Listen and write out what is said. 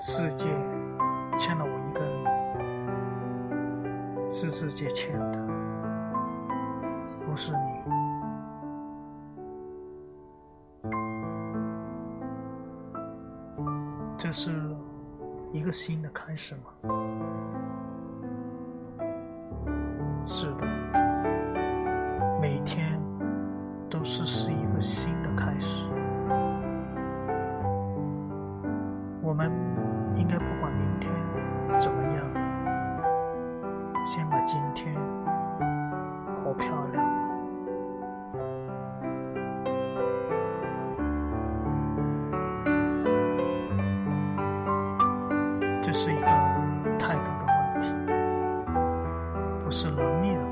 世界欠了我一个你，是世界欠的，不是你。这是一个新的开始吗？是的，每天都是新。先把今天活漂亮。这是一个态度的问题不是能力的问题